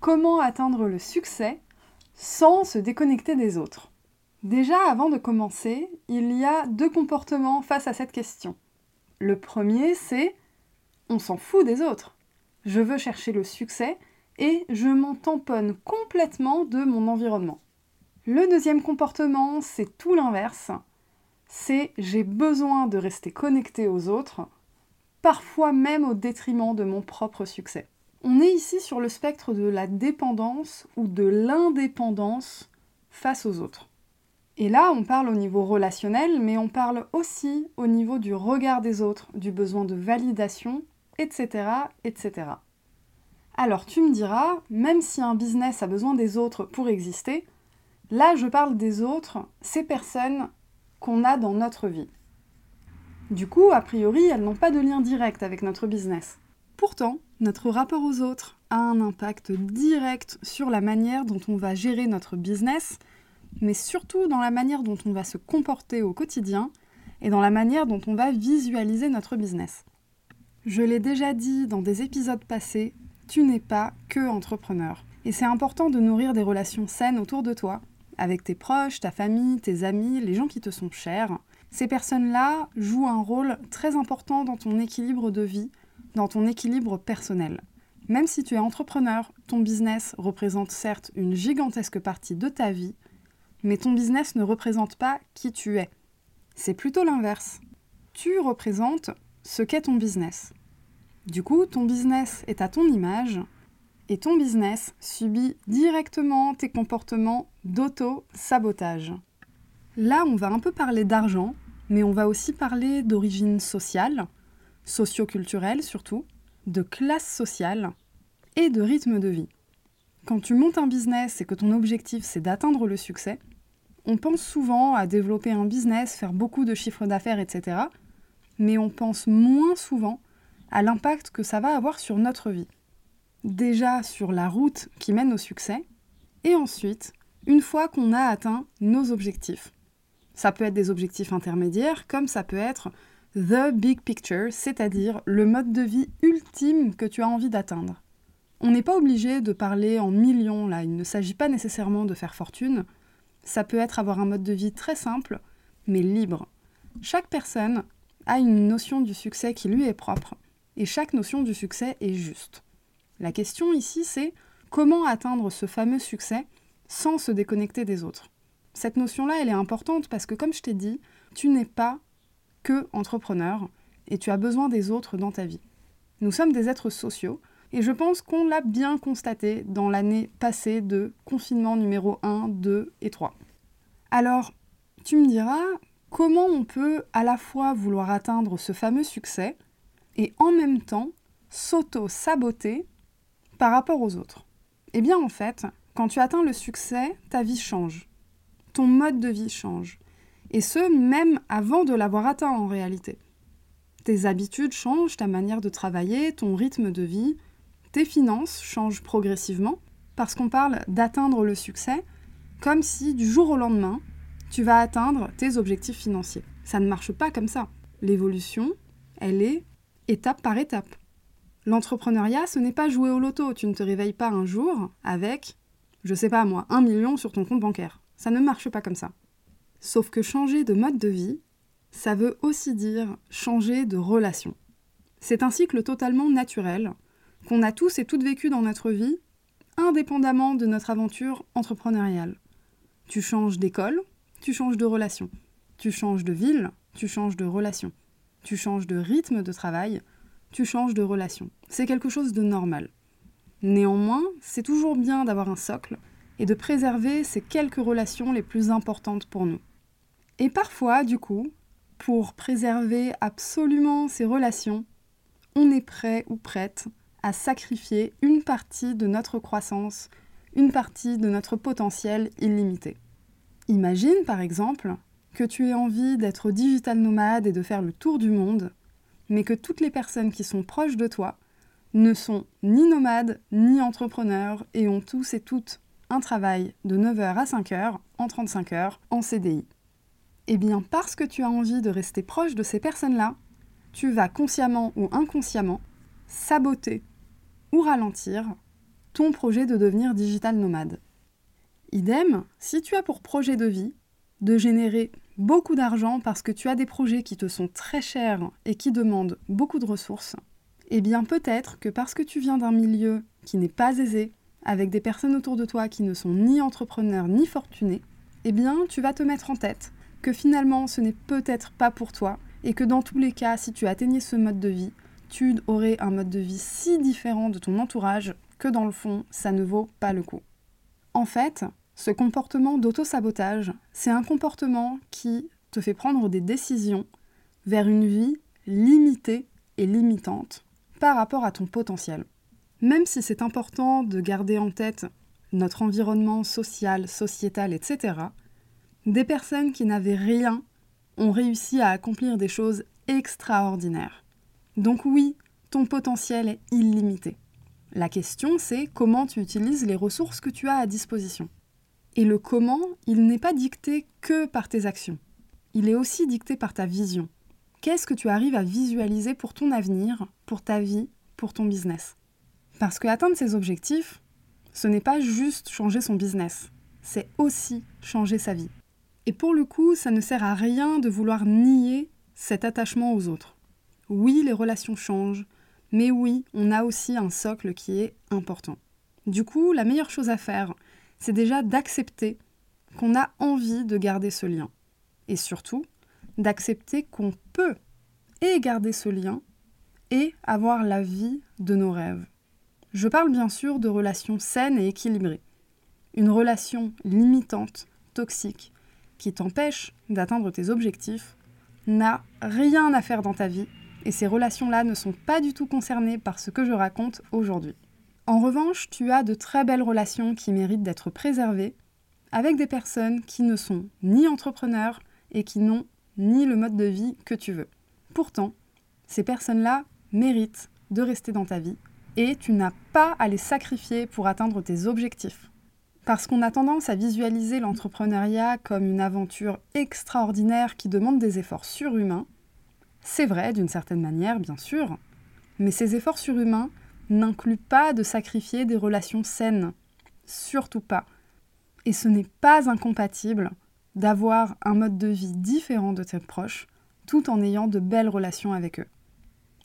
comment atteindre le succès sans se déconnecter des autres Déjà, avant de commencer, il y a deux comportements face à cette question. Le premier, c'est on s'en fout des autres. Je veux chercher le succès et je m'en tamponne complètement de mon environnement. Le deuxième comportement, c'est tout l'inverse. C'est j'ai besoin de rester connecté aux autres parfois même au détriment de mon propre succès. On est ici sur le spectre de la dépendance ou de l'indépendance face aux autres. Et là, on parle au niveau relationnel, mais on parle aussi au niveau du regard des autres, du besoin de validation, etc. etc. Alors tu me diras, même si un business a besoin des autres pour exister, là je parle des autres, ces personnes qu'on a dans notre vie. Du coup, a priori, elles n'ont pas de lien direct avec notre business. Pourtant, notre rapport aux autres a un impact direct sur la manière dont on va gérer notre business, mais surtout dans la manière dont on va se comporter au quotidien et dans la manière dont on va visualiser notre business. Je l'ai déjà dit dans des épisodes passés, tu n'es pas que entrepreneur. Et c'est important de nourrir des relations saines autour de toi, avec tes proches, ta famille, tes amis, les gens qui te sont chers, ces personnes-là jouent un rôle très important dans ton équilibre de vie, dans ton équilibre personnel. Même si tu es entrepreneur, ton business représente certes une gigantesque partie de ta vie, mais ton business ne représente pas qui tu es. C'est plutôt l'inverse. Tu représentes ce qu'est ton business. Du coup, ton business est à ton image et ton business subit directement tes comportements d'auto-sabotage. Là, on va un peu parler d'argent, mais on va aussi parler d'origine sociale, socio-culturelle surtout, de classe sociale et de rythme de vie. Quand tu montes un business et que ton objectif c'est d'atteindre le succès, on pense souvent à développer un business, faire beaucoup de chiffres d'affaires, etc. Mais on pense moins souvent à l'impact que ça va avoir sur notre vie. Déjà sur la route qui mène au succès, et ensuite, une fois qu'on a atteint nos objectifs. Ça peut être des objectifs intermédiaires, comme ça peut être the big picture, c'est-à-dire le mode de vie ultime que tu as envie d'atteindre. On n'est pas obligé de parler en millions là, il ne s'agit pas nécessairement de faire fortune. Ça peut être avoir un mode de vie très simple, mais libre. Chaque personne a une notion du succès qui lui est propre, et chaque notion du succès est juste. La question ici, c'est comment atteindre ce fameux succès sans se déconnecter des autres? Cette notion-là, elle est importante parce que, comme je t'ai dit, tu n'es pas que entrepreneur et tu as besoin des autres dans ta vie. Nous sommes des êtres sociaux et je pense qu'on l'a bien constaté dans l'année passée de confinement numéro 1, 2 et 3. Alors, tu me diras, comment on peut à la fois vouloir atteindre ce fameux succès et en même temps s'auto-saboter par rapport aux autres? Eh bien en fait, quand tu atteins le succès, ta vie change ton mode de vie change. Et ce, même avant de l'avoir atteint en réalité. Tes habitudes changent, ta manière de travailler, ton rythme de vie, tes finances changent progressivement, parce qu'on parle d'atteindre le succès, comme si du jour au lendemain, tu vas atteindre tes objectifs financiers. Ça ne marche pas comme ça. L'évolution, elle est étape par étape. L'entrepreneuriat, ce n'est pas jouer au loto. Tu ne te réveilles pas un jour avec, je sais pas moi, un million sur ton compte bancaire. Ça ne marche pas comme ça. Sauf que changer de mode de vie, ça veut aussi dire changer de relation. C'est un cycle totalement naturel qu'on a tous et toutes vécu dans notre vie, indépendamment de notre aventure entrepreneuriale. Tu changes d'école, tu changes de relation. Tu changes de ville, tu changes de relation. Tu changes de rythme de travail, tu changes de relation. C'est quelque chose de normal. Néanmoins, c'est toujours bien d'avoir un socle et de préserver ces quelques relations les plus importantes pour nous. Et parfois, du coup, pour préserver absolument ces relations, on est prêt ou prête à sacrifier une partie de notre croissance, une partie de notre potentiel illimité. Imagine par exemple que tu aies envie d'être digital nomade et de faire le tour du monde, mais que toutes les personnes qui sont proches de toi ne sont ni nomades ni entrepreneurs et ont tous et toutes un travail de 9h à 5h en 35 heures en CDI. Eh bien parce que tu as envie de rester proche de ces personnes-là, tu vas consciemment ou inconsciemment saboter ou ralentir ton projet de devenir digital nomade. Idem, si tu as pour projet de vie de générer beaucoup d'argent parce que tu as des projets qui te sont très chers et qui demandent beaucoup de ressources, eh bien peut-être que parce que tu viens d'un milieu qui n'est pas aisé, avec des personnes autour de toi qui ne sont ni entrepreneurs ni fortunés, eh bien tu vas te mettre en tête que finalement ce n'est peut-être pas pour toi et que dans tous les cas, si tu atteignais ce mode de vie, tu aurais un mode de vie si différent de ton entourage que dans le fond, ça ne vaut pas le coup. En fait, ce comportement d'auto-sabotage, c'est un comportement qui te fait prendre des décisions vers une vie limitée et limitante par rapport à ton potentiel. Même si c'est important de garder en tête notre environnement social, sociétal, etc., des personnes qui n'avaient rien ont réussi à accomplir des choses extraordinaires. Donc oui, ton potentiel est illimité. La question c'est comment tu utilises les ressources que tu as à disposition. Et le comment, il n'est pas dicté que par tes actions. Il est aussi dicté par ta vision. Qu'est-ce que tu arrives à visualiser pour ton avenir, pour ta vie, pour ton business? Parce que atteindre ces objectifs, ce n'est pas juste changer son business, c'est aussi changer sa vie. Et pour le coup, ça ne sert à rien de vouloir nier cet attachement aux autres. Oui, les relations changent, mais oui, on a aussi un socle qui est important. Du coup, la meilleure chose à faire, c'est déjà d'accepter qu'on a envie de garder ce lien. Et surtout, d'accepter qu'on peut et garder ce lien et avoir la vie de nos rêves. Je parle bien sûr de relations saines et équilibrées. Une relation limitante, toxique, qui t'empêche d'atteindre tes objectifs n'a rien à faire dans ta vie et ces relations-là ne sont pas du tout concernées par ce que je raconte aujourd'hui. En revanche, tu as de très belles relations qui méritent d'être préservées avec des personnes qui ne sont ni entrepreneurs et qui n'ont ni le mode de vie que tu veux. Pourtant, ces personnes-là méritent de rester dans ta vie et tu n'as pas à les sacrifier pour atteindre tes objectifs. Parce qu'on a tendance à visualiser l'entrepreneuriat comme une aventure extraordinaire qui demande des efforts surhumains. C'est vrai, d'une certaine manière, bien sûr, mais ces efforts surhumains n'incluent pas de sacrifier des relations saines. Surtout pas. Et ce n'est pas incompatible d'avoir un mode de vie différent de tes proches, tout en ayant de belles relations avec eux.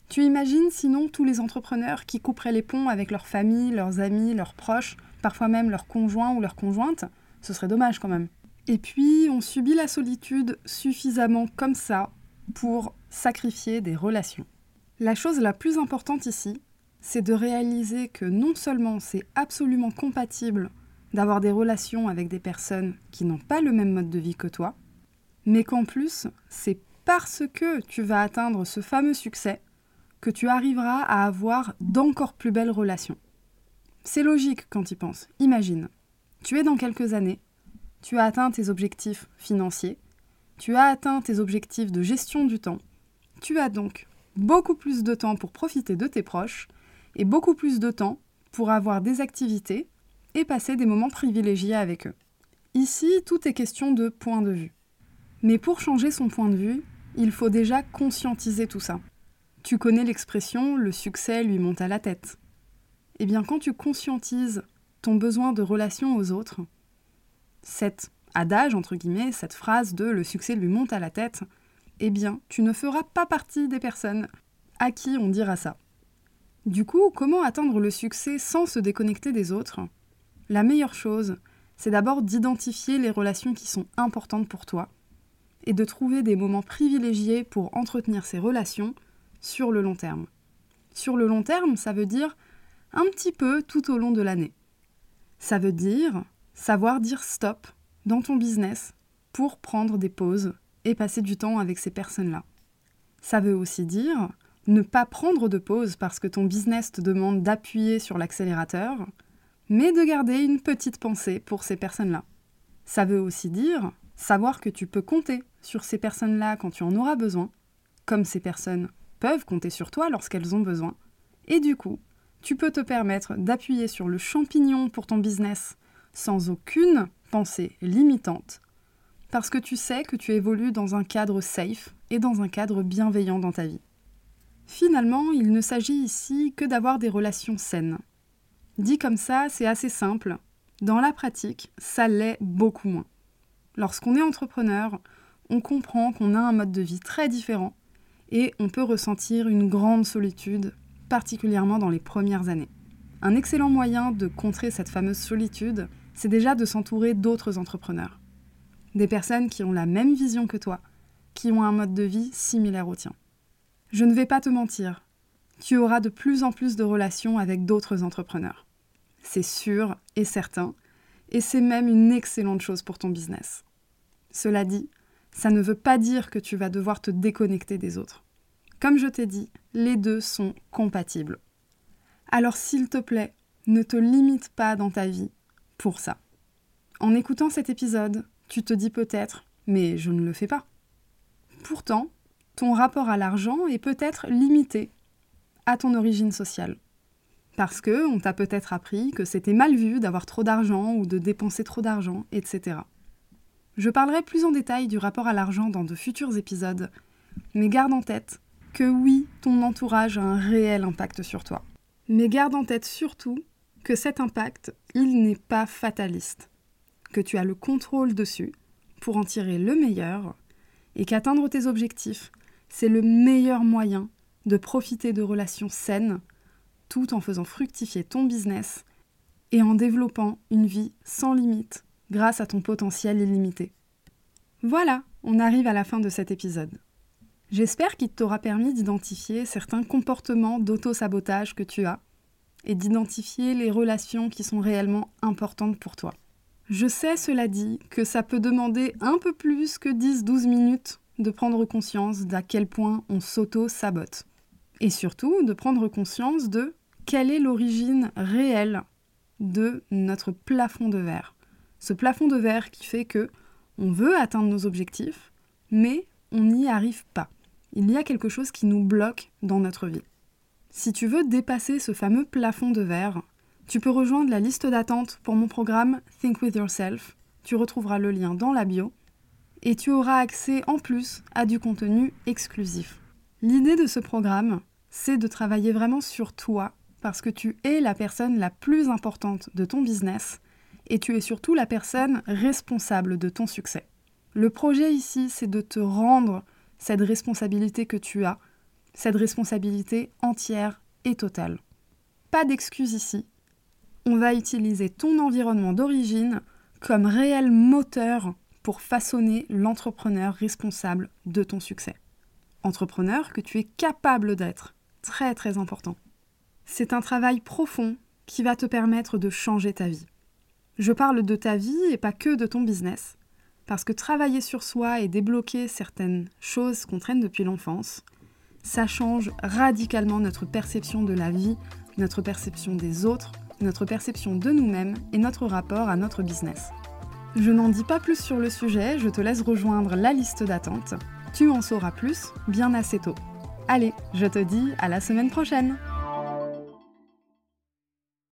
Tu imagines sinon tous les entrepreneurs qui couperaient les ponts avec leur famille, leurs amis, leurs proches, parfois même leur conjoint ou leur conjointe, ce serait dommage quand même. Et puis, on subit la solitude suffisamment comme ça pour sacrifier des relations. La chose la plus importante ici, c'est de réaliser que non seulement c'est absolument compatible d'avoir des relations avec des personnes qui n'ont pas le même mode de vie que toi, mais qu'en plus, c'est parce que tu vas atteindre ce fameux succès tu arriveras à avoir d'encore plus belles relations. C'est logique quand y penses. Imagine, tu es dans quelques années, tu as atteint tes objectifs financiers, tu as atteint tes objectifs de gestion du temps, tu as donc beaucoup plus de temps pour profiter de tes proches et beaucoup plus de temps pour avoir des activités et passer des moments privilégiés avec eux. Ici, tout est question de point de vue. Mais pour changer son point de vue, il faut déjà conscientiser tout ça. Tu connais l'expression le succès lui monte à la tête eh bien quand tu conscientises ton besoin de relation aux autres, cet adage, entre guillemets, cette phrase de le succès lui monte à la tête, eh bien tu ne feras pas partie des personnes à qui on dira ça. Du coup, comment atteindre le succès sans se déconnecter des autres? La meilleure chose, c'est d'abord d'identifier les relations qui sont importantes pour toi et de trouver des moments privilégiés pour entretenir ces relations sur le long terme. Sur le long terme, ça veut dire un petit peu tout au long de l'année. Ça veut dire savoir dire stop dans ton business pour prendre des pauses et passer du temps avec ces personnes-là. Ça veut aussi dire Ne pas prendre de pause parce que ton business te demande d'appuyer sur l'accélérateur, mais de garder une petite pensée pour ces personnes-là. Ça veut aussi dire savoir que tu peux compter sur ces personnes-là quand tu en auras besoin, comme ces personnes compter sur toi lorsqu'elles ont besoin, et du coup, tu peux te permettre d'appuyer sur le champignon pour ton business sans aucune pensée limitante, parce que tu sais que tu évolues dans un cadre safe et dans un cadre bienveillant dans ta vie. Finalement, il ne s'agit ici que d'avoir des relations saines. Dit comme ça, c'est assez simple. Dans la pratique, ça l'est beaucoup moins. Lorsqu'on est entrepreneur, on comprend qu'on a un mode de vie très différent et on peut ressentir une grande solitude, particulièrement dans les premières années. Un excellent moyen de contrer cette fameuse solitude, c'est déjà de s'entourer d'autres entrepreneurs. Des personnes qui ont la même vision que toi, qui ont un mode de vie similaire au tien. Je ne vais pas te mentir, tu auras de plus en plus de relations avec d'autres entrepreneurs. C'est sûr et certain, et c'est même une excellente chose pour ton business. Cela dit, ça ne veut pas dire que tu vas devoir te déconnecter des autres. Comme je t'ai dit, les deux sont compatibles. Alors s'il te plaît, ne te limite pas dans ta vie pour ça. En écoutant cet épisode, tu te dis peut-être, mais je ne le fais pas. Pourtant, ton rapport à l'argent est peut-être limité à ton origine sociale. Parce que on t'a peut-être appris que c'était mal vu d'avoir trop d'argent ou de dépenser trop d'argent, etc. Je parlerai plus en détail du rapport à l'argent dans de futurs épisodes, mais garde en tête que oui, ton entourage a un réel impact sur toi. Mais garde en tête surtout que cet impact, il n'est pas fataliste, que tu as le contrôle dessus pour en tirer le meilleur et qu'atteindre tes objectifs, c'est le meilleur moyen de profiter de relations saines tout en faisant fructifier ton business et en développant une vie sans limite grâce à ton potentiel illimité. Voilà, on arrive à la fin de cet épisode. J'espère qu'il t'aura permis d'identifier certains comportements d'auto-sabotage que tu as et d'identifier les relations qui sont réellement importantes pour toi. Je sais, cela dit, que ça peut demander un peu plus que 10-12 minutes de prendre conscience d'à quel point on s'auto-sabote. Et surtout de prendre conscience de quelle est l'origine réelle de notre plafond de verre. Ce plafond de verre qui fait que on veut atteindre nos objectifs, mais on n'y arrive pas. Il y a quelque chose qui nous bloque dans notre vie. Si tu veux dépasser ce fameux plafond de verre, tu peux rejoindre la liste d'attente pour mon programme Think With Yourself. Tu retrouveras le lien dans la bio et tu auras accès en plus à du contenu exclusif. L'idée de ce programme, c'est de travailler vraiment sur toi parce que tu es la personne la plus importante de ton business et tu es surtout la personne responsable de ton succès. Le projet ici, c'est de te rendre cette responsabilité que tu as, cette responsabilité entière et totale. Pas d'excuses ici. On va utiliser ton environnement d'origine comme réel moteur pour façonner l'entrepreneur responsable de ton succès. Entrepreneur que tu es capable d'être. Très très important. C'est un travail profond qui va te permettre de changer ta vie. Je parle de ta vie et pas que de ton business, parce que travailler sur soi et débloquer certaines choses qu'on traîne depuis l'enfance, ça change radicalement notre perception de la vie, notre perception des autres, notre perception de nous-mêmes et notre rapport à notre business. Je n'en dis pas plus sur le sujet, je te laisse rejoindre la liste d'attente. Tu en sauras plus bien assez tôt. Allez, je te dis à la semaine prochaine